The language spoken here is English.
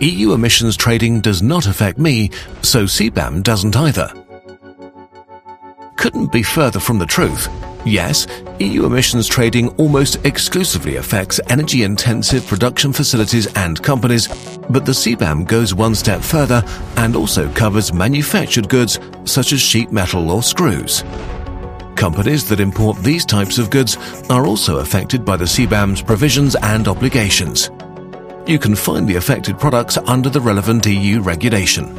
EU emissions trading does not affect me, so CBAM doesn't either. Couldn't be further from the truth. Yes, EU emissions trading almost exclusively affects energy intensive production facilities and companies, but the CBAM goes one step further and also covers manufactured goods such as sheet metal or screws. Companies that import these types of goods are also affected by the CBAM's provisions and obligations. You can find the affected products under the relevant EU regulation.